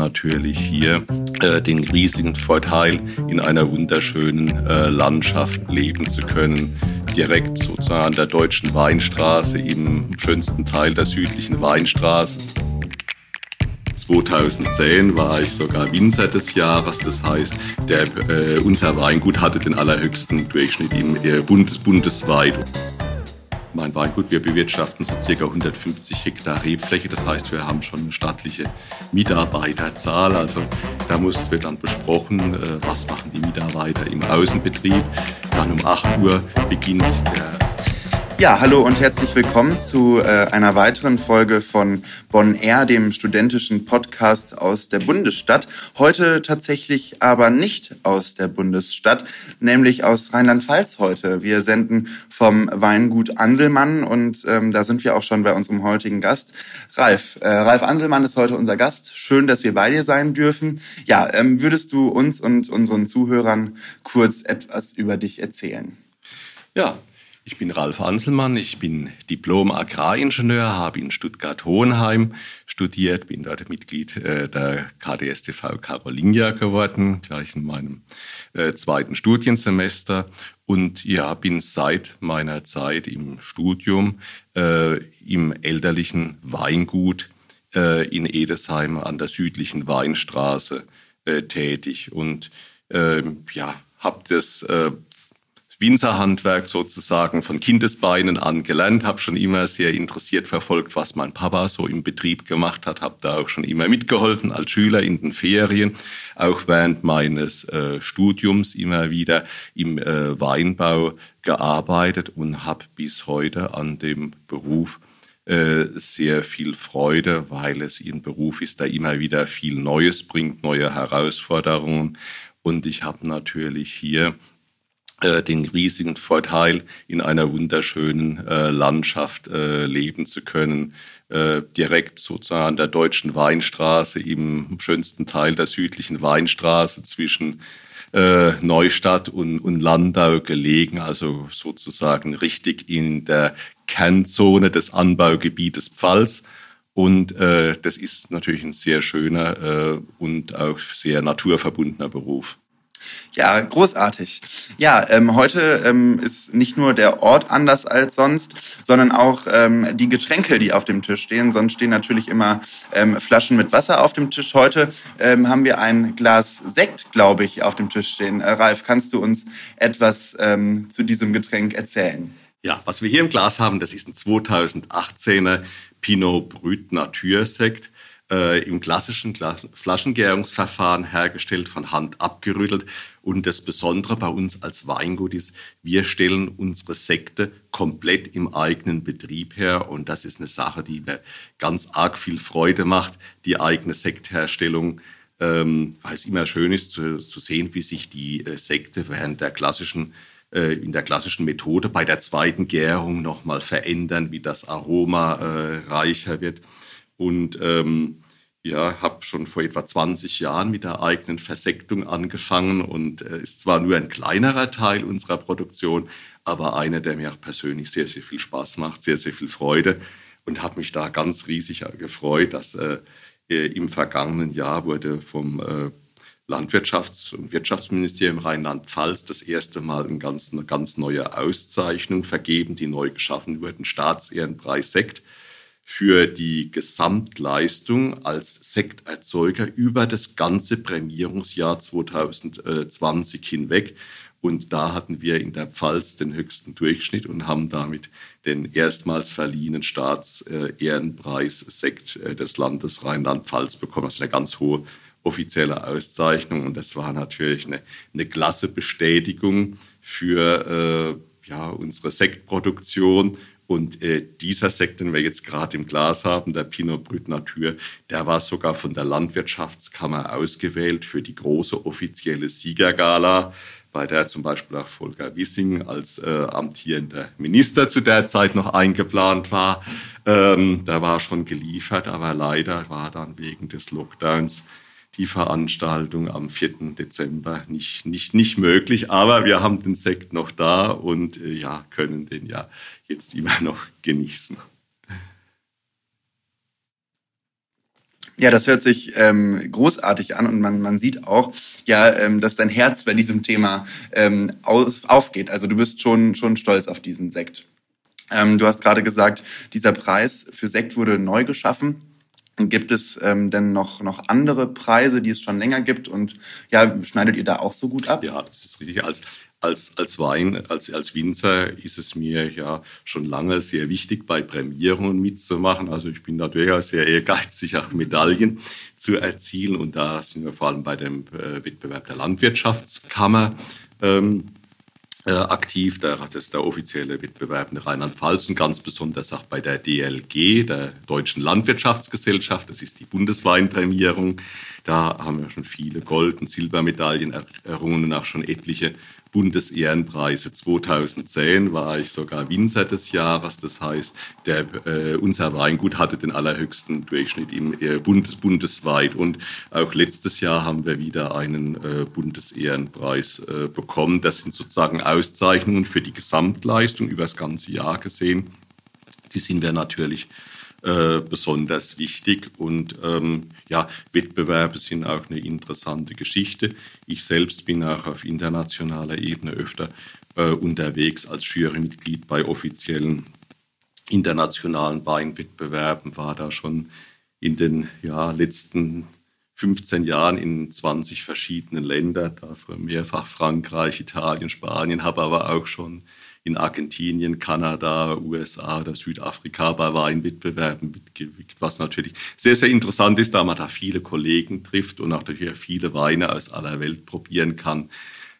natürlich hier äh, den riesigen Vorteil, in einer wunderschönen äh, Landschaft leben zu können. Direkt sozusagen an der deutschen Weinstraße, im schönsten Teil der südlichen Weinstraße. 2010 war ich sogar Winzer des Jahres. Das heißt, der, äh, unser Weingut hatte den allerhöchsten Durchschnitt im äh, Bundes bundesweit. Mein Weingut, wir bewirtschaften so circa 150 Hektar Rebfläche. Das heißt, wir haben schon eine staatliche Mitarbeiterzahl. Also da muss, wird dann besprochen, äh, was machen die Mitarbeiter im Außenbetrieb. Dann um 8 Uhr beginnt der ja, hallo und herzlich willkommen zu äh, einer weiteren Folge von Bonn Air, dem studentischen Podcast aus der Bundesstadt. Heute tatsächlich aber nicht aus der Bundesstadt, nämlich aus Rheinland-Pfalz heute. Wir senden vom Weingut Anselmann und ähm, da sind wir auch schon bei unserem heutigen Gast. Ralf, äh, Ralf Anselmann ist heute unser Gast. Schön, dass wir bei dir sein dürfen. Ja, ähm, würdest du uns und unseren Zuhörern kurz etwas über dich erzählen? Ja, ich bin Ralf Anselmann, ich bin Diplom-Agraringenieur, habe in Stuttgart-Hohenheim studiert, bin dort Mitglied äh, der KDSTV Carolinia geworden, gleich in meinem äh, zweiten Studiensemester. Und ja, bin seit meiner Zeit im Studium äh, im elterlichen Weingut äh, in Edesheim an der südlichen Weinstraße äh, tätig. Und ähm, ja, habe das äh, Winzerhandwerk sozusagen von Kindesbeinen an gelernt, habe schon immer sehr interessiert verfolgt, was mein Papa so im Betrieb gemacht hat, habe da auch schon immer mitgeholfen als Schüler in den Ferien, auch während meines äh, Studiums immer wieder im äh, Weinbau gearbeitet und habe bis heute an dem Beruf äh, sehr viel Freude, weil es ein Beruf ist, der immer wieder viel Neues bringt, neue Herausforderungen. Und ich habe natürlich hier den riesigen Vorteil, in einer wunderschönen äh, Landschaft äh, leben zu können, äh, direkt sozusagen an der deutschen Weinstraße, im schönsten Teil der südlichen Weinstraße zwischen äh, Neustadt und, und Landau gelegen, also sozusagen richtig in der Kernzone des Anbaugebietes Pfalz. Und äh, das ist natürlich ein sehr schöner äh, und auch sehr naturverbundener Beruf. Ja, großartig. Ja, ähm, heute ähm, ist nicht nur der Ort anders als sonst, sondern auch ähm, die Getränke, die auf dem Tisch stehen. Sonst stehen natürlich immer ähm, Flaschen mit Wasser auf dem Tisch. Heute ähm, haben wir ein Glas Sekt, glaube ich, auf dem Tisch stehen. Äh, Ralf, kannst du uns etwas ähm, zu diesem Getränk erzählen? Ja, was wir hier im Glas haben, das ist ein 2018er Pinot Brut Natursekt äh, im klassischen Flaschengärungsverfahren hergestellt, von Hand abgerüttelt. Und das Besondere bei uns als Weingut ist, wir stellen unsere Sekte komplett im eigenen Betrieb her. Und das ist eine Sache, die mir ganz arg viel Freude macht, die eigene Sektherstellung. Ähm, weil es immer schön ist zu, zu sehen, wie sich die äh, Sekte während der klassischen äh, in der klassischen Methode bei der zweiten Gärung nochmal verändern, wie das Aroma äh, reicher wird. Und ähm, ja, habe schon vor etwa 20 Jahren mit der eigenen Versektung angefangen und äh, ist zwar nur ein kleinerer Teil unserer Produktion, aber einer, der mir auch persönlich sehr, sehr viel Spaß macht, sehr, sehr viel Freude und habe mich da ganz riesig gefreut, dass äh, äh im vergangenen Jahr wurde vom äh, Landwirtschafts- und Wirtschaftsministerium Rheinland-Pfalz das erste Mal eine ganz, eine ganz neue Auszeichnung vergeben, die neu geschaffen wurde, Staatsehrenpreis Sekt für die Gesamtleistung als Sekterzeuger über das ganze Prämierungsjahr 2020 hinweg. Und da hatten wir in der Pfalz den höchsten Durchschnitt und haben damit den erstmals verliehenen Staatsehrenpreis Sekt äh, des Landes Rheinland-Pfalz bekommen. Das ist eine ganz hohe offizielle Auszeichnung und das war natürlich eine, eine klasse Bestätigung für äh, ja, unsere Sektproduktion und äh, dieser Sekt, den wir jetzt gerade im Glas haben, der Pinot Brut Natur, der war sogar von der Landwirtschaftskammer ausgewählt für die große offizielle Siegergala, bei der zum Beispiel auch Volker Wissing als äh, amtierender Minister zu der Zeit noch eingeplant war. Ähm, da war schon geliefert, aber leider war dann wegen des Lockdowns die Veranstaltung am 4. Dezember nicht, nicht, nicht möglich. Aber wir haben den Sekt noch da und äh, ja, können den ja jetzt immer noch genießen. Ja, das hört sich ähm, großartig an und man, man sieht auch, ja, ähm, dass dein Herz bei diesem Thema ähm, aus, aufgeht. Also du bist schon, schon stolz auf diesen Sekt. Ähm, du hast gerade gesagt, dieser Preis für Sekt wurde neu geschaffen. Gibt es ähm, denn noch, noch andere Preise, die es schon länger gibt? Und ja, schneidet ihr da auch so gut ab? Ja, das ist richtig. Als, als, als Wein, als, als Winzer ist es mir ja schon lange sehr wichtig, bei Prämierungen mitzumachen. Also ich bin da durchaus sehr ehrgeizig, auch Medaillen zu erzielen. Und da sind wir vor allem bei dem äh, Wettbewerb der Landwirtschaftskammer. Ähm, äh, aktiv. Das ist der offizielle Wettbewerb in Rheinland-Pfalz und ganz besonders auch bei der DLG, der Deutschen Landwirtschaftsgesellschaft. Das ist die Bundesweinprämierung. Da haben wir schon viele Gold- und Silbermedaillen errungen und auch schon etliche Bundesehrenpreise. 2010 war ich sogar Winzer des Jahres. Das heißt, der, äh, unser Weingut hatte den allerhöchsten Durchschnitt im äh, Bundes, bundesweit. Und auch letztes Jahr haben wir wieder einen äh, Bundesehrenpreis äh, bekommen. Das sind sozusagen Auszeichnungen für die Gesamtleistung über das ganze Jahr gesehen. Die sind wir natürlich äh, besonders wichtig. Und ähm, ja, Wettbewerbe sind auch eine interessante Geschichte. Ich selbst bin auch auf internationaler Ebene öfter äh, unterwegs als Jurymitglied bei offiziellen internationalen Weinwettbewerben, war da schon in den ja, letzten 15 Jahren in 20 verschiedenen Ländern, dafür mehrfach Frankreich, Italien, Spanien, habe aber auch schon in Argentinien, Kanada, USA oder Südafrika bei Weinwettbewerben mitgewirkt, was natürlich sehr, sehr interessant ist, da man da viele Kollegen trifft und auch natürlich viele Weine aus aller Welt probieren kann.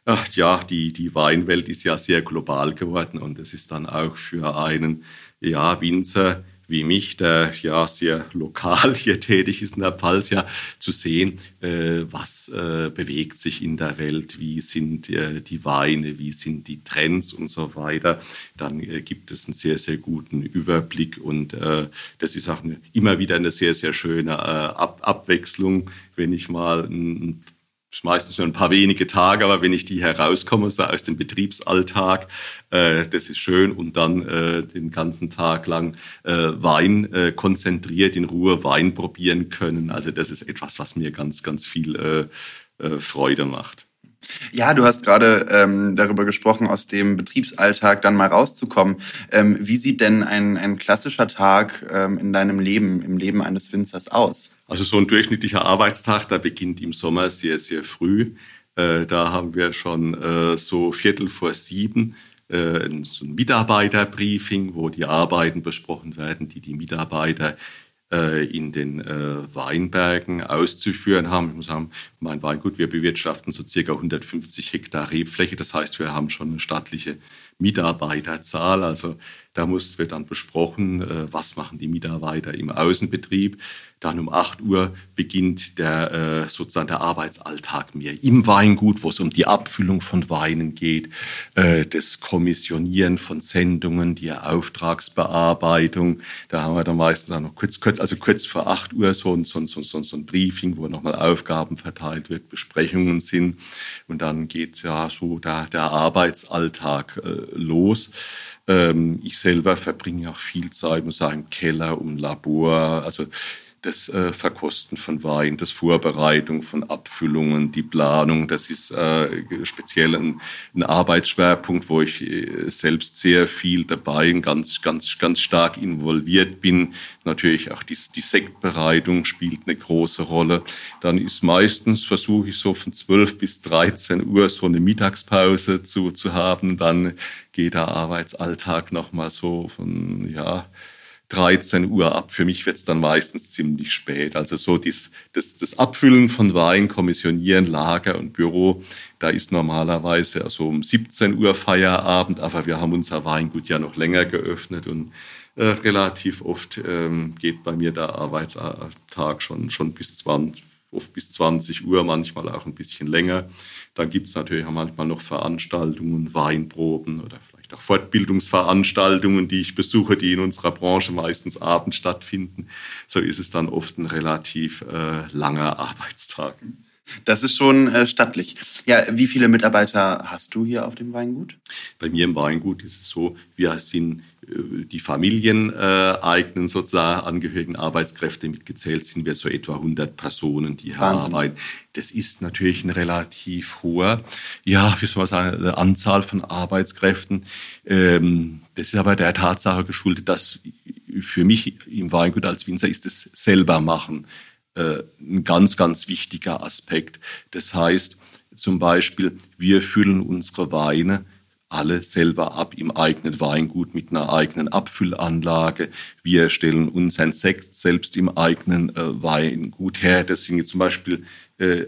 Ach ja, die, die Weinwelt ist ja sehr global geworden und es ist dann auch für einen ja, Winzer wie mich, der ja sehr lokal hier tätig ist in der Pfalz, ja zu sehen, äh, was äh, bewegt sich in der Welt, wie sind äh, die Weine, wie sind die Trends und so weiter. Dann äh, gibt es einen sehr, sehr guten Überblick und äh, das ist auch eine, immer wieder eine sehr, sehr schöne äh, Ab Abwechslung, wenn ich mal ein meistens nur ein paar wenige Tage, aber wenn ich die herauskomme so aus dem Betriebsalltag, äh, das ist schön und dann äh, den ganzen Tag lang äh, Wein äh, konzentriert in Ruhe Wein probieren können. Also das ist etwas, was mir ganz, ganz viel äh, äh, Freude macht. Ja, du hast gerade ähm, darüber gesprochen, aus dem Betriebsalltag dann mal rauszukommen. Ähm, wie sieht denn ein, ein klassischer Tag ähm, in deinem Leben, im Leben eines Winzers aus? Also so ein durchschnittlicher Arbeitstag, der beginnt im Sommer sehr, sehr früh. Äh, da haben wir schon äh, so Viertel vor sieben äh, so ein Mitarbeiterbriefing, wo die Arbeiten besprochen werden, die die Mitarbeiter in den äh, Weinbergen auszuführen haben. Ich muss sagen, mein Weingut, wir bewirtschaften so circa 150 Hektar Rebfläche. Das heißt, wir haben schon eine staatliche Mitarbeiterzahl. Also da mussten wir dann besprochen, äh, was machen die Mitarbeiter im Außenbetrieb. Dann um 8 Uhr beginnt der äh, sozusagen der Arbeitsalltag mehr im Weingut, wo es um die Abfüllung von Weinen geht, äh, das Kommissionieren von Sendungen, die Auftragsbearbeitung. Da haben wir dann meistens auch noch kurz, kurz also kurz vor 8 Uhr so ein, so, so, so, so ein Briefing, wo nochmal Aufgaben verteilt wird, Besprechungen sind. Und dann geht ja so der, der Arbeitsalltag los. Ähm, ich selber verbringe auch viel Zeit, muss sagen, Keller und Labor. Also das äh, Verkosten von Wein, das Vorbereitung von Abfüllungen, die Planung. Das ist äh, speziell ein, ein, Arbeitsschwerpunkt, wo ich äh, selbst sehr viel dabei und ganz, ganz, ganz stark involviert bin. Natürlich auch die, die Sektbereitung spielt eine große Rolle. Dann ist meistens, versuche ich so von 12 bis 13 Uhr so eine Mittagspause zu, zu haben. Dann geht der Arbeitsalltag nochmal so von, ja, 13 Uhr ab. Für mich wird es dann meistens ziemlich spät. Also so dies, das, das Abfüllen von Wein, Kommissionieren, Lager und Büro, da ist normalerweise also um 17 Uhr Feierabend, aber wir haben unser Weingut ja noch länger geöffnet und äh, relativ oft ähm, geht bei mir der Arbeitstag schon, schon bis 20, oft bis 20 Uhr, manchmal auch ein bisschen länger. Dann gibt es natürlich auch manchmal noch Veranstaltungen, Weinproben oder Fortbildungsveranstaltungen, die ich besuche, die in unserer Branche meistens abends stattfinden. So ist es dann oft ein relativ äh, langer Arbeitstag. Das ist schon äh, stattlich. Ja, wie viele Mitarbeiter hast du hier auf dem Weingut? Bei mir im Weingut ist es so, wir sind äh, die familieneigenen sozusagen Angehörigen Arbeitskräfte mitgezählt, sind wir so etwa 100 Personen, die hier Wahnsinn. arbeiten. Das ist natürlich eine relativ hohe, ja, wie soll man sagen, Anzahl von Arbeitskräften. Ähm, das ist aber der Tatsache geschuldet, dass für mich im Weingut als Winzer ist es selber machen äh, ein ganz, ganz wichtiger Aspekt. Das heißt zum Beispiel, wir füllen unsere Weine alle selber ab im eigenen Weingut mit einer eigenen Abfüllanlage. Wir stellen unseren Sekt selbst im eigenen äh, Weingut her. Das sind zum Beispiel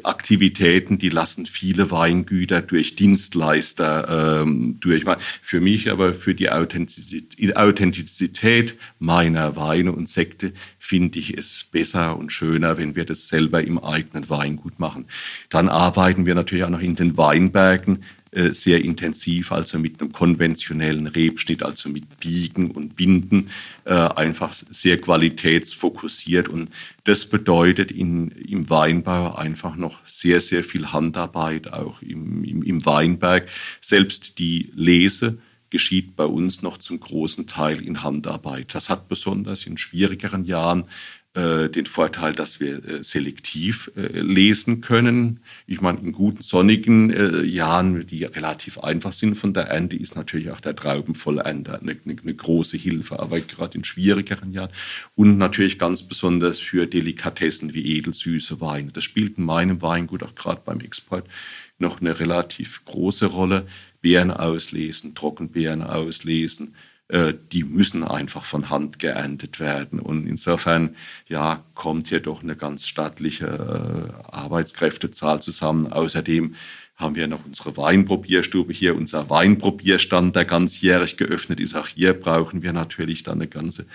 Aktivitäten, die lassen viele Weingüter durch Dienstleister ähm, durch. Für mich aber für die Authentizität, Authentizität meiner Weine und Sekte finde ich es besser und schöner, wenn wir das selber im eigenen Weingut machen. Dann arbeiten wir natürlich auch noch in den Weinbergen äh, sehr intensiv, also mit einem konventionellen Rebschnitt, also mit Biegen und Binden, äh, einfach sehr qualitätsfokussiert. Und das bedeutet in, im Weinbau einfach noch sehr, sehr viel Handarbeit, auch im, im, im Weinberg. Selbst die Lese, geschieht bei uns noch zum großen Teil in Handarbeit. Das hat besonders in schwierigeren Jahren äh, den Vorteil, dass wir äh, selektiv äh, lesen können. Ich meine, in guten sonnigen Jahren, die relativ einfach sind von der Ernte, ist natürlich auch der Traubenvollender eine, eine, eine große Hilfe. Aber gerade in schwierigeren Jahren und natürlich ganz besonders für Delikatessen wie edelsüße Weine. Das spielt in meinem Weingut auch gerade beim Export noch eine relativ große Rolle. Beeren auslesen, Trockenbeeren auslesen, äh, die müssen einfach von Hand geerntet werden. Und insofern ja, kommt hier doch eine ganz stattliche äh, Arbeitskräftezahl zusammen. Außerdem haben wir noch unsere Weinprobierstube hier, unser Weinprobierstand, der ganzjährig geöffnet ist. Auch hier brauchen wir natürlich dann eine ganze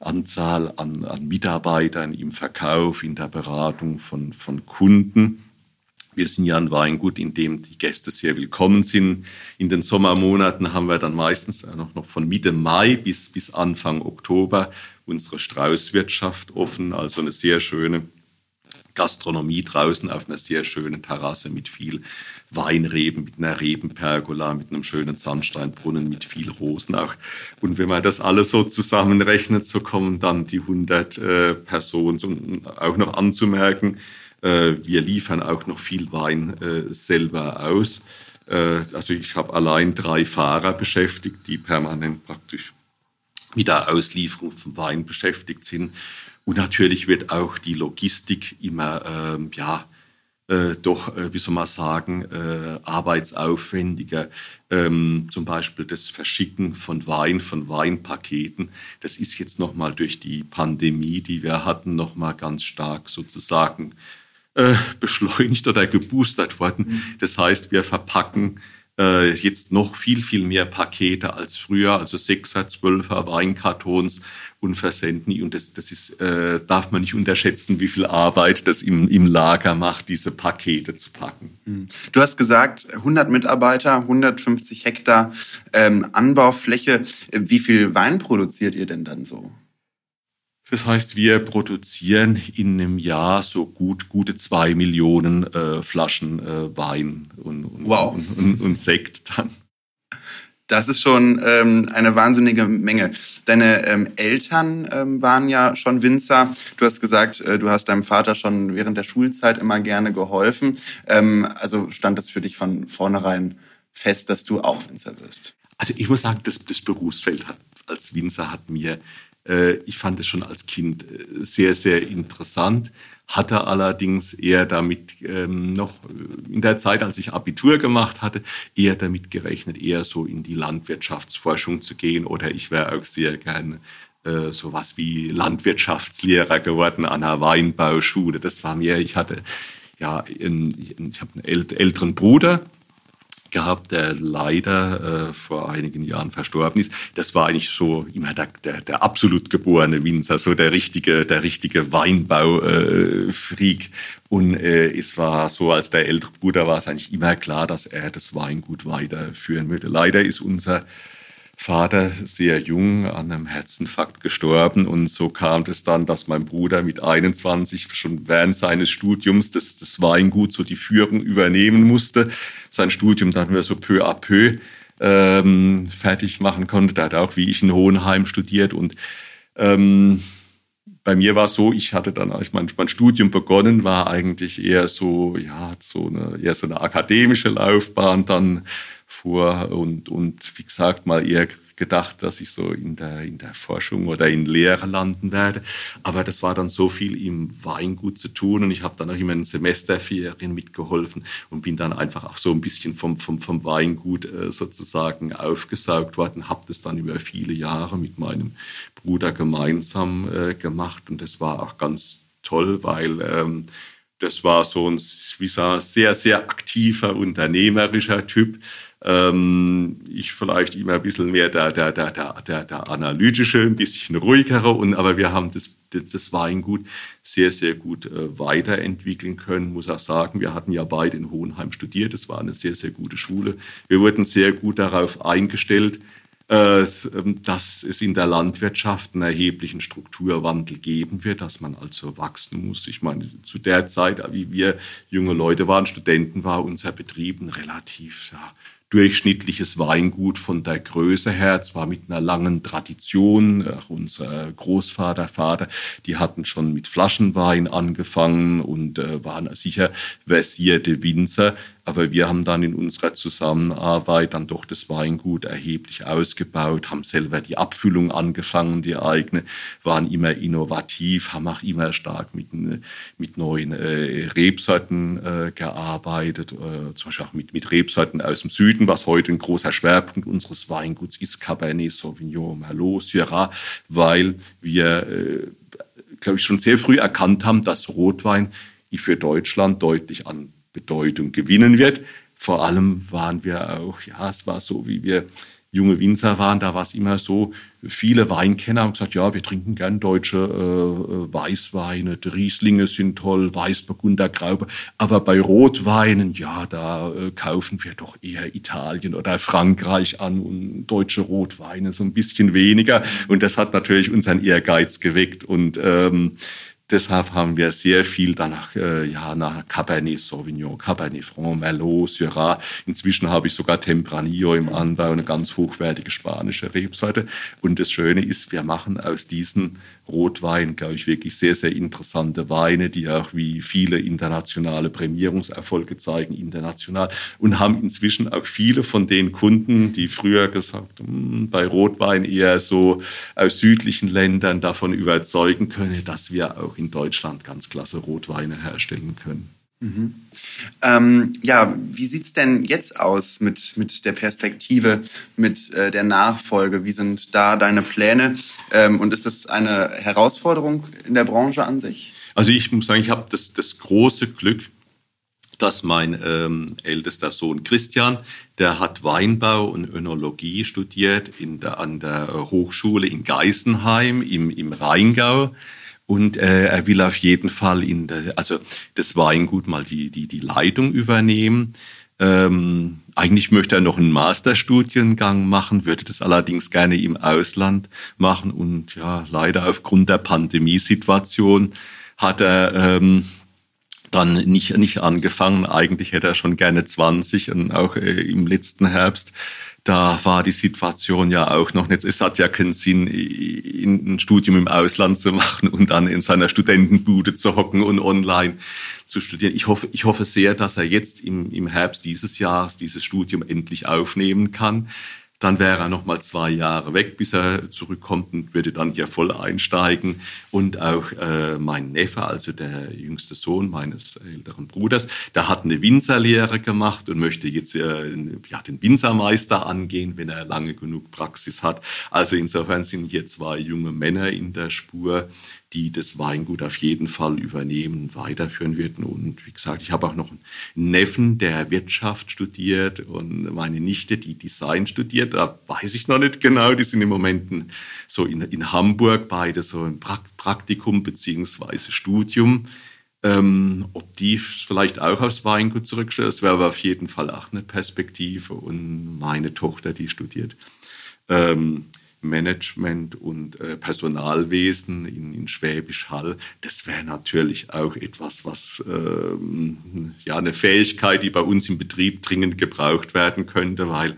Anzahl an, an Mitarbeitern im Verkauf, in der Beratung von, von Kunden. Wir sind ja ein Weingut, in dem die Gäste sehr willkommen sind. In den Sommermonaten haben wir dann meistens noch, noch von Mitte Mai bis, bis Anfang Oktober unsere Straußwirtschaft offen, also eine sehr schöne Gastronomie draußen auf einer sehr schönen Terrasse mit viel Weinreben, mit einer Rebenpergola, mit einem schönen Sandsteinbrunnen, mit viel Rosen auch. Und wenn man das alles so zusammenrechnet, so kommen dann die 100 äh, Personen. Und auch noch anzumerken, wir liefern auch noch viel Wein äh, selber aus. Äh, also ich habe allein drei Fahrer beschäftigt, die permanent praktisch mit der Auslieferung von Wein beschäftigt sind. Und natürlich wird auch die Logistik immer, ähm, ja, äh, doch, äh, wie soll man sagen, äh, arbeitsaufwendiger. Ähm, zum Beispiel das Verschicken von Wein, von Weinpaketen. Das ist jetzt nochmal durch die Pandemie, die wir hatten, nochmal ganz stark sozusagen äh, beschleunigt oder geboostert worden. Mhm. Das heißt, wir verpacken äh, jetzt noch viel, viel mehr Pakete als früher, also 6er, 12er Weinkartons und versenden die. Und das, das ist, äh, darf man nicht unterschätzen, wie viel Arbeit das im, im Lager macht, diese Pakete zu packen. Mhm. Du hast gesagt, 100 Mitarbeiter, 150 Hektar ähm, Anbaufläche. Wie viel Wein produziert ihr denn dann so? Das heißt, wir produzieren in einem Jahr so gut gute zwei Millionen äh, Flaschen äh, Wein und, und, wow. und, und, Sekt dann. Das ist schon ähm, eine wahnsinnige Menge. Deine ähm, Eltern ähm, waren ja schon Winzer. Du hast gesagt, äh, du hast deinem Vater schon während der Schulzeit immer gerne geholfen. Ähm, also stand das für dich von vornherein fest, dass du auch Winzer wirst? Also ich muss sagen, das, das Berufsfeld hat, als Winzer hat mir ich fand es schon als Kind äh, sehr, sehr interessant, hatte allerdings eher damit ähm, noch äh, in der Zeit, als ich Abitur gemacht hatte, eher damit gerechnet, eher so in die Landwirtschaftsforschung zu gehen oder ich wäre auch sehr gerne äh, sowas wie Landwirtschaftslehrer geworden an einer Weinbauschule. Das war mir, ich hatte ja, in, ich habe einen älteren Bruder, gehabt, der leider äh, vor einigen Jahren verstorben ist. Das war eigentlich so immer der, der, der absolut geborene Winzer, so der richtige, der richtige Weinbau-Freak. Äh, und äh, es war so, als der ältere Bruder war es eigentlich immer klar, dass er das Weingut weiterführen würde. Leider ist unser Vater sehr jung an einem Herzinfarkt gestorben und so kam es dann, dass mein Bruder mit 21 schon während seines Studiums das, das Weingut so die Führung übernehmen musste. Sein Studium dann nur so peu à peu ähm, fertig machen konnte. Der hat auch wie ich in Hohenheim studiert und ähm, bei mir war es so, ich hatte dann, als mein, mein Studium begonnen, war eigentlich eher so, ja, so eine, eher so eine akademische Laufbahn dann vor und, und wie gesagt, mal eher gedacht, dass ich so in der, in der Forschung oder in Lehre landen werde. Aber das war dann so viel im Weingut zu tun und ich habe dann auch immer in Semesterferien mitgeholfen und bin dann einfach auch so ein bisschen vom, vom, vom Weingut äh, sozusagen aufgesaugt worden, habe das dann über viele Jahre mit meinem Bruder gemeinsam äh, gemacht und das war auch ganz toll, weil ähm, das war so ein wie sag, sehr, sehr aktiver, unternehmerischer Typ ähm, ich vielleicht immer ein bisschen mehr der, der, der, der, der, der analytische, ein bisschen ruhigere. Und, aber wir haben das, das, das Weingut sehr, sehr gut äh, weiterentwickeln können. Muss auch sagen, wir hatten ja beide in Hohenheim studiert. Es war eine sehr, sehr gute Schule. Wir wurden sehr gut darauf eingestellt, äh, ähm, dass es in der Landwirtschaft einen erheblichen Strukturwandel geben wird, dass man also wachsen muss. Ich meine, zu der Zeit, wie wir junge Leute waren, Studenten, war unser Betrieb ein relativ ja, durchschnittliches Weingut von der Größe her, zwar mit einer langen Tradition. Auch unser Großvater, Vater, die hatten schon mit Flaschenwein angefangen und äh, waren sicher versierte Winzer. Aber wir haben dann in unserer Zusammenarbeit dann doch das Weingut erheblich ausgebaut, haben selber die Abfüllung angefangen, die eigene, waren immer innovativ, haben auch immer stark mit, mit neuen äh, Rebsorten äh, gearbeitet, äh, zum Beispiel auch mit, mit Rebsorten aus dem Süden, was heute ein großer Schwerpunkt unseres Weinguts ist, Cabernet Sauvignon, Merlot, Syrah, weil wir, äh, glaube ich, schon sehr früh erkannt haben, dass Rotwein für Deutschland deutlich an Bedeutung gewinnen wird. Vor allem waren wir auch, ja, es war so, wie wir junge Winzer waren, da war es immer so, viele Weinkenner haben gesagt, ja, wir trinken gern deutsche äh, Weißweine, die Rieslinge sind toll, Weißburgunder, Graube, aber bei Rotweinen, ja, da äh, kaufen wir doch eher Italien oder Frankreich an und deutsche Rotweine so ein bisschen weniger. Und das hat natürlich unseren Ehrgeiz geweckt. Und ähm, Deshalb haben wir sehr viel danach, äh, ja, nach Cabernet Sauvignon, Cabernet Franc, Merlot, Syrah. Inzwischen habe ich sogar Tempranillo im Anbau, eine ganz hochwertige spanische Rebsorte. Und das Schöne ist, wir machen aus diesen Rotwein, glaube ich, wirklich sehr, sehr interessante Weine, die auch wie viele internationale Prämierungserfolge zeigen, international. Und haben inzwischen auch viele von den Kunden, die früher gesagt haben, hm, bei Rotwein eher so aus südlichen Ländern davon überzeugen können, dass wir auch in Deutschland ganz klasse Rotweine herstellen können. Mhm. Ähm, ja, wie sieht es denn jetzt aus mit, mit der Perspektive, mit äh, der Nachfolge? Wie sind da deine Pläne? Ähm, und ist das eine Herausforderung in der Branche an sich? Also ich muss sagen, ich habe das, das große Glück, dass mein ähm, ältester Sohn Christian, der hat Weinbau und Önologie studiert in der, an der Hochschule in Geisenheim im, im Rheingau. Und äh, er will auf jeden Fall in der, also das Weingut mal die, die, die Leitung übernehmen. Ähm, eigentlich möchte er noch einen Masterstudiengang machen, würde das allerdings gerne im Ausland machen. Und ja, leider aufgrund der Pandemiesituation hat er ähm, dann nicht, nicht angefangen. Eigentlich hätte er schon gerne 20 und auch äh, im letzten Herbst da war die Situation ja auch noch nicht, es hat ja keinen Sinn, ein Studium im Ausland zu machen und dann in seiner Studentenbude zu hocken und online zu studieren. Ich hoffe, ich hoffe sehr, dass er jetzt im, im Herbst dieses Jahres dieses Studium endlich aufnehmen kann. Dann wäre er noch mal zwei Jahre weg, bis er zurückkommt und würde dann hier voll einsteigen. Und auch äh, mein Neffe, also der jüngste Sohn meines älteren Bruders, der hat eine Winzerlehre gemacht und möchte jetzt äh, ja, den Winzermeister angehen, wenn er lange genug Praxis hat. Also insofern sind hier zwei junge Männer in der Spur, die das Weingut auf jeden Fall übernehmen, weiterführen werden. Und wie gesagt, ich habe auch noch einen Neffen, der Wirtschaft studiert und meine Nichte, die Design studiert. Da weiß ich noch nicht genau. Die sind im Moment so in, in Hamburg, beide so im Praktikum beziehungsweise Studium. Ähm, ob die vielleicht auch aufs Weingut zurückstellen, das wäre aber auf jeden Fall auch eine Perspektive. Und meine Tochter, die studiert ähm, Management und äh, Personalwesen in, in, Schwäbisch Hall, das wäre natürlich auch etwas, was ähm, ja eine Fähigkeit, die bei uns im Betrieb dringend gebraucht werden könnte, weil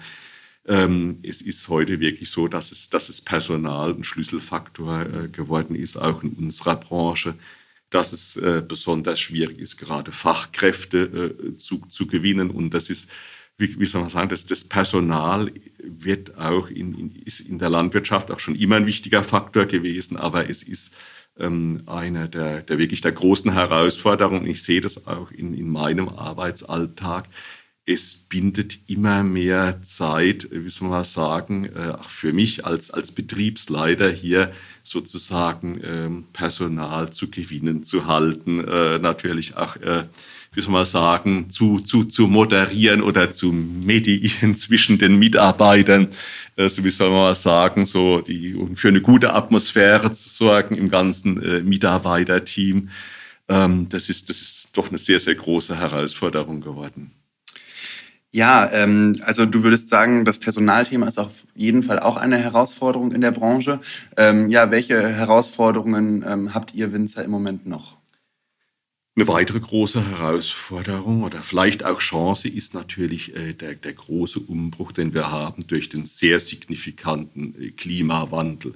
ähm, es ist heute wirklich so, dass es, dass es Personal ein Schlüsselfaktor äh, geworden ist, auch in unserer Branche dass es äh, besonders schwierig ist, gerade Fachkräfte äh, zu, zu gewinnen. Und das ist wie, wie soll man sagen, das, das Personal wird auch in, in, ist in der Landwirtschaft auch schon immer ein wichtiger Faktor gewesen, aber es ist ähm, eine der, der wirklich der großen Herausforderungen. Ich sehe das auch in, in meinem Arbeitsalltag. Es bindet immer mehr Zeit, wie soll man sagen, äh, auch für mich als, als Betriebsleiter hier sozusagen ähm, Personal zu gewinnen, zu halten, äh, natürlich auch äh, wie soll man sagen, zu, zu, zu moderieren oder zu medieren zwischen den Mitarbeitern, so wie soll man sagen, so die, für eine gute Atmosphäre zu sorgen im ganzen Mitarbeiterteam. Ähm, das ist, das ist doch eine sehr, sehr große Herausforderung geworden. Ja, ähm, also du würdest sagen, das Personalthema ist auf jeden Fall auch eine Herausforderung in der Branche. Ähm, ja, welche Herausforderungen ähm, habt ihr Winzer im Moment noch? Eine weitere große Herausforderung oder vielleicht auch Chance ist natürlich äh, der, der, große Umbruch, den wir haben durch den sehr signifikanten äh, Klimawandel.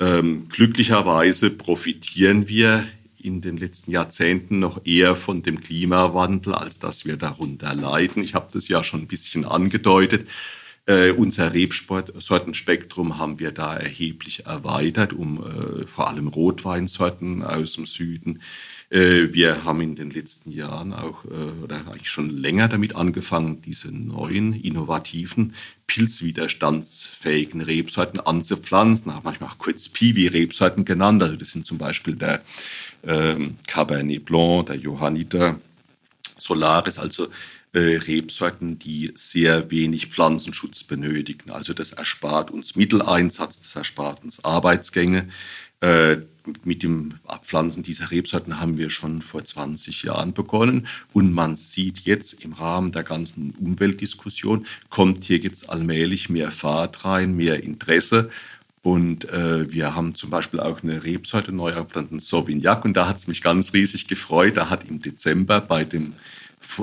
Ähm, glücklicherweise profitieren wir in den letzten Jahrzehnten noch eher von dem Klimawandel, als dass wir darunter leiden. Ich habe das ja schon ein bisschen angedeutet. Äh, unser Rebsortenspektrum haben wir da erheblich erweitert, um äh, vor allem Rotweinsorten aus dem Süden äh, wir haben in den letzten Jahren auch, äh, oder eigentlich schon länger damit angefangen, diese neuen, innovativen, pilzwiderstandsfähigen Rebsorten anzupflanzen. Haben manchmal auch kurz Piwi-Rebsorten genannt. Also das sind zum Beispiel der ähm, Cabernet Blanc, der Johanniter Solaris, also äh, Rebsorten, die sehr wenig Pflanzenschutz benötigen. Also das erspart uns Mitteleinsatz, das erspart uns Arbeitsgänge. Äh, mit dem Abpflanzen dieser Rebsorten haben wir schon vor 20 Jahren begonnen. Und man sieht jetzt im Rahmen der ganzen Umweltdiskussion, kommt hier jetzt allmählich mehr Fahrt rein, mehr Interesse. Und äh, wir haben zum Beispiel auch eine Rebsorte neu abgepflanzt, Sauvignac. Und da hat es mich ganz riesig gefreut. Da hat im Dezember bei dem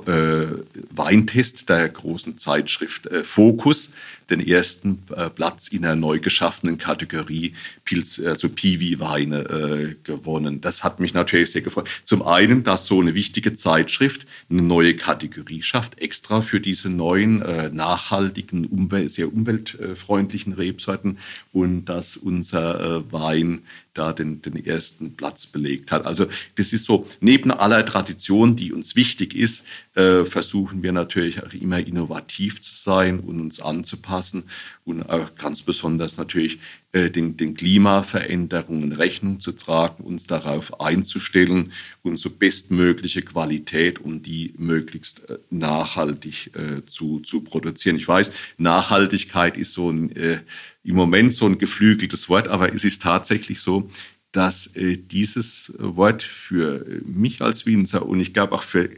äh, Weintest der großen Zeitschrift äh, Focus den ersten äh, Platz in einer neu geschaffenen Kategorie Pilz, also Piwi-Weine äh, gewonnen. Das hat mich natürlich sehr gefreut. Zum einen, dass so eine wichtige Zeitschrift eine neue Kategorie schafft, extra für diese neuen, äh, nachhaltigen, umwelt, sehr umweltfreundlichen Rebsorten und dass unser äh, Wein da den, den ersten Platz belegt hat. Also das ist so, neben aller Tradition, die uns wichtig ist, äh, versuchen wir natürlich auch immer innovativ zu sein und uns anzupassen und auch ganz besonders natürlich äh, den, den Klimaveränderungen Rechnung zu tragen, uns darauf einzustellen und so bestmögliche Qualität, um die möglichst äh, nachhaltig äh, zu, zu produzieren. Ich weiß, Nachhaltigkeit ist so ein, äh, im Moment so ein geflügeltes Wort, aber es ist tatsächlich so, dass äh, dieses Wort für mich als Winzer und ich glaube auch für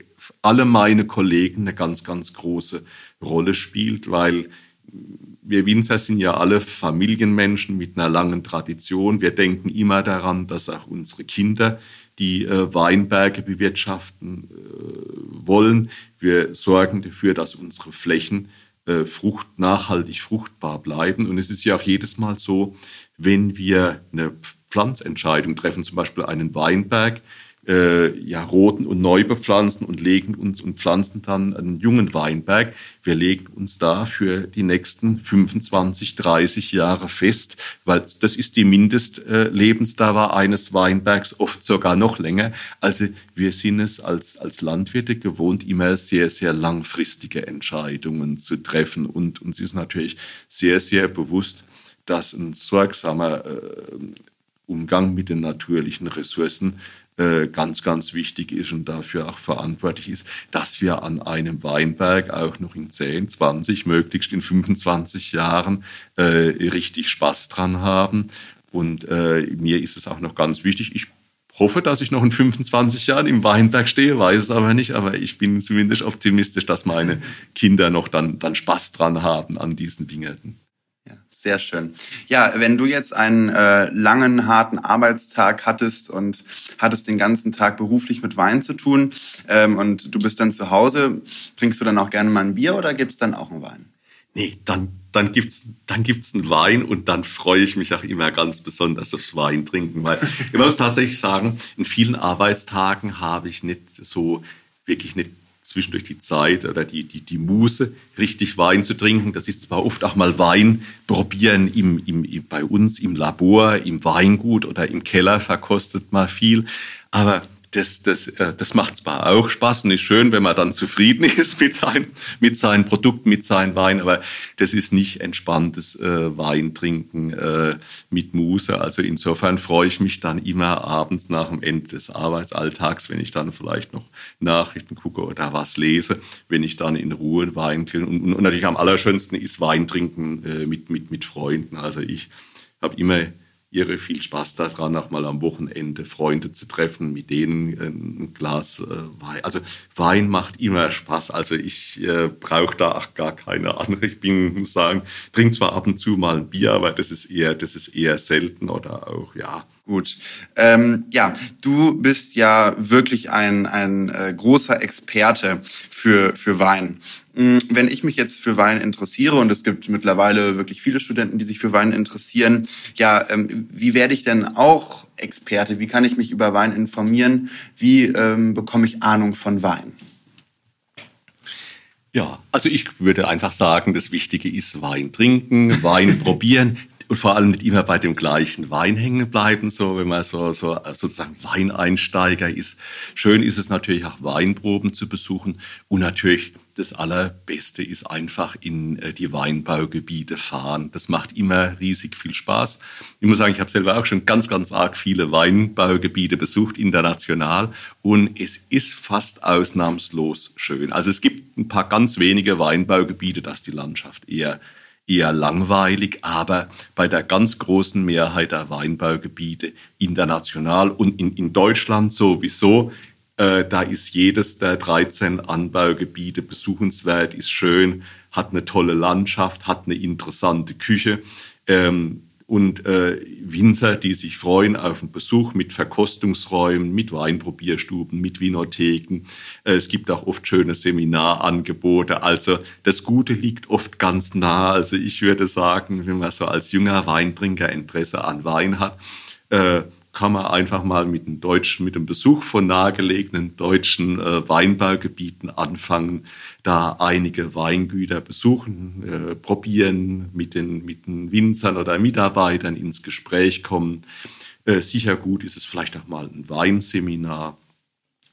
alle meine Kollegen eine ganz, ganz große Rolle spielt, weil wir Winzer sind ja alle Familienmenschen mit einer langen Tradition. Wir denken immer daran, dass auch unsere Kinder die äh, Weinberge bewirtschaften äh, wollen. Wir sorgen dafür, dass unsere Flächen äh, frucht, nachhaltig fruchtbar bleiben. Und es ist ja auch jedes Mal so, wenn wir eine Pflanzentscheidung treffen, zum Beispiel einen Weinberg, äh, ja, roten und neu bepflanzen und legen uns und pflanzen dann einen jungen Weinberg. Wir legen uns da für die nächsten 25, 30 Jahre fest, weil das ist die Mindestlebensdauer eines Weinbergs, oft sogar noch länger. Also wir sind es als, als Landwirte gewohnt, immer sehr, sehr langfristige Entscheidungen zu treffen. Und uns ist natürlich sehr, sehr bewusst, dass ein sorgsamer äh, Umgang mit den natürlichen Ressourcen äh, ganz, ganz wichtig ist und dafür auch verantwortlich ist, dass wir an einem Weinberg auch noch in 10, 20, möglichst in 25 Jahren äh, richtig Spaß dran haben. Und äh, mir ist es auch noch ganz wichtig, ich hoffe, dass ich noch in 25 Jahren im Weinberg stehe, weiß es aber nicht, aber ich bin zumindest optimistisch, dass meine Kinder noch dann, dann Spaß dran haben an diesen Dingen Sehr schön. Ja, wenn du jetzt einen äh, langen, harten Arbeitstag hattest und hattest den ganzen Tag beruflich mit Wein zu tun ähm, und du bist dann zu Hause, trinkst du dann auch gerne mal ein Bier oder gibt's dann auch einen Wein? Nee, dann, dann gibt's dann gibt's einen Wein und dann freue ich mich auch immer ganz besonders aufs Wein trinken, weil ich muss tatsächlich sagen, in vielen Arbeitstagen habe ich nicht so wirklich nicht zwischendurch die Zeit oder die, die, die Muße, richtig Wein zu trinken. Das ist zwar oft auch mal Wein probieren im, im, bei uns im Labor, im Weingut oder im Keller verkostet mal viel, aber das, das, äh, das macht zwar auch Spaß und ist schön, wenn man dann zufrieden ist mit, sein, mit seinen Produkten, mit seinem Wein, aber das ist nicht entspanntes äh, Weintrinken äh, mit Muse. Also insofern freue ich mich dann immer abends nach dem Ende des Arbeitsalltags, wenn ich dann vielleicht noch Nachrichten gucke oder was lese, wenn ich dann in Ruhe Wein trinke. Und, und natürlich am allerschönsten ist Wein trinken äh, mit, mit, mit Freunden. Also ich habe immer irre viel Spaß daran, auch mal am Wochenende Freunde zu treffen, mit denen äh, ein Glas äh, Wein. Also Wein macht immer Spaß. Also ich äh, brauche da auch gar keine andere. Ich bin, sagen, trinke zwar ab und zu mal ein Bier, aber das ist eher, das ist eher selten oder auch, ja, Gut. Ähm, ja, du bist ja wirklich ein, ein äh, großer Experte für, für Wein. Mm, wenn ich mich jetzt für Wein interessiere, und es gibt mittlerweile wirklich viele Studenten, die sich für Wein interessieren, ja, ähm, wie werde ich denn auch Experte? Wie kann ich mich über Wein informieren? Wie ähm, bekomme ich Ahnung von Wein? Ja, also ich würde einfach sagen, das Wichtige ist Wein trinken, Wein probieren und vor allem nicht immer bei dem gleichen Wein hängen bleiben, so wenn man so, so sozusagen Weineinsteiger ist. Schön ist es natürlich auch Weinproben zu besuchen und natürlich das Allerbeste ist einfach in äh, die Weinbaugebiete fahren. Das macht immer riesig viel Spaß. Ich muss sagen, ich habe selber auch schon ganz, ganz arg viele Weinbaugebiete besucht, international. Und es ist fast ausnahmslos schön. Also es gibt ein paar ganz wenige Weinbaugebiete, dass die Landschaft eher eher langweilig, aber bei der ganz großen Mehrheit der Weinbaugebiete international und in, in Deutschland sowieso, äh, da ist jedes der 13 Anbaugebiete besuchenswert, ist schön, hat eine tolle Landschaft, hat eine interessante Küche. Ähm, und äh, Winzer, die sich freuen auf einen Besuch mit Verkostungsräumen, mit Weinprobierstuben, mit Winotheken. Äh, es gibt auch oft schöne Seminarangebote. Also das Gute liegt oft ganz nah. Also ich würde sagen, wenn man so als junger Weintrinker Interesse an Wein hat, äh, kann man einfach mal mit dem deutschen, mit dem Besuch von nahegelegenen deutschen äh, Weinbaugebieten anfangen, da einige Weingüter besuchen, äh, probieren, mit den, mit den Winzern oder Mitarbeitern ins Gespräch kommen. Äh, sicher gut ist es vielleicht auch mal ein Weinseminar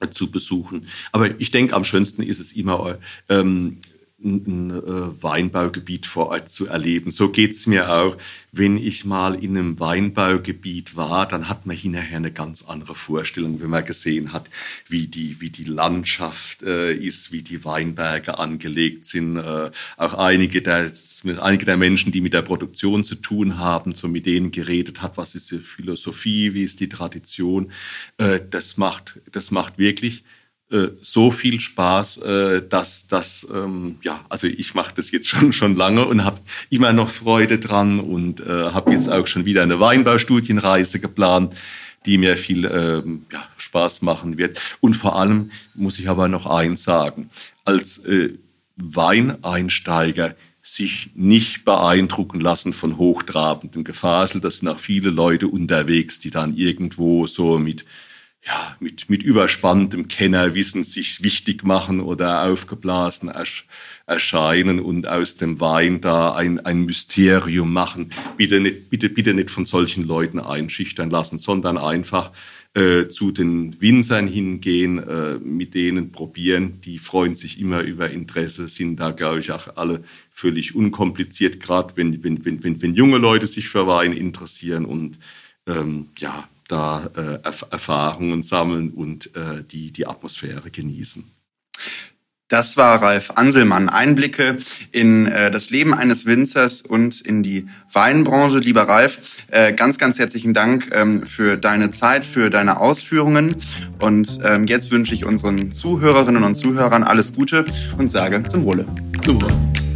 äh, zu besuchen. Aber ich denke, am schönsten ist es immer, ähm, ein, äh, Weinbaugebiet vor Ort zu erleben. So geht's mir auch. Wenn ich mal in einem Weinbaugebiet war, dann hat man hinterher eine ganz andere Vorstellung, wenn man gesehen hat, wie die, wie die Landschaft äh, ist, wie die Weinberge angelegt sind. Äh, auch einige der, einige der Menschen, die mit der Produktion zu tun haben, so mit denen geredet hat, was ist die Philosophie, wie ist die Tradition. Äh, das macht, das macht wirklich äh, so viel Spaß, äh, dass das, ähm, ja, also ich mache das jetzt schon, schon lange und habe immer noch Freude dran und äh, habe jetzt auch schon wieder eine Weinbaustudienreise geplant, die mir viel ähm, ja, Spaß machen wird. Und vor allem muss ich aber noch eins sagen, als äh, Weineinsteiger sich nicht beeindrucken lassen von hochtrabendem Gefasel. Das sind auch viele Leute unterwegs, die dann irgendwo so mit ja, mit, mit überspanntem Kennerwissen sich wichtig machen oder aufgeblasen ersch erscheinen und aus dem Wein da ein, ein Mysterium machen. Bitte nicht, bitte, bitte nicht von solchen Leuten einschüchtern lassen, sondern einfach äh, zu den Winzern hingehen, äh, mit denen probieren. Die freuen sich immer über Interesse, sind da, glaube ich, auch alle völlig unkompliziert, gerade wenn, wenn, wenn, wenn, wenn junge Leute sich für Wein interessieren und ähm, ja, da äh, Erfahrungen sammeln und äh, die, die Atmosphäre genießen. Das war Ralf Anselmann. Einblicke in äh, das Leben eines Winzers und in die Weinbranche. Lieber Ralf, äh, ganz, ganz herzlichen Dank ähm, für deine Zeit, für deine Ausführungen. Und ähm, jetzt wünsche ich unseren Zuhörerinnen und Zuhörern alles Gute und sage zum Wohle. Zum Wohle.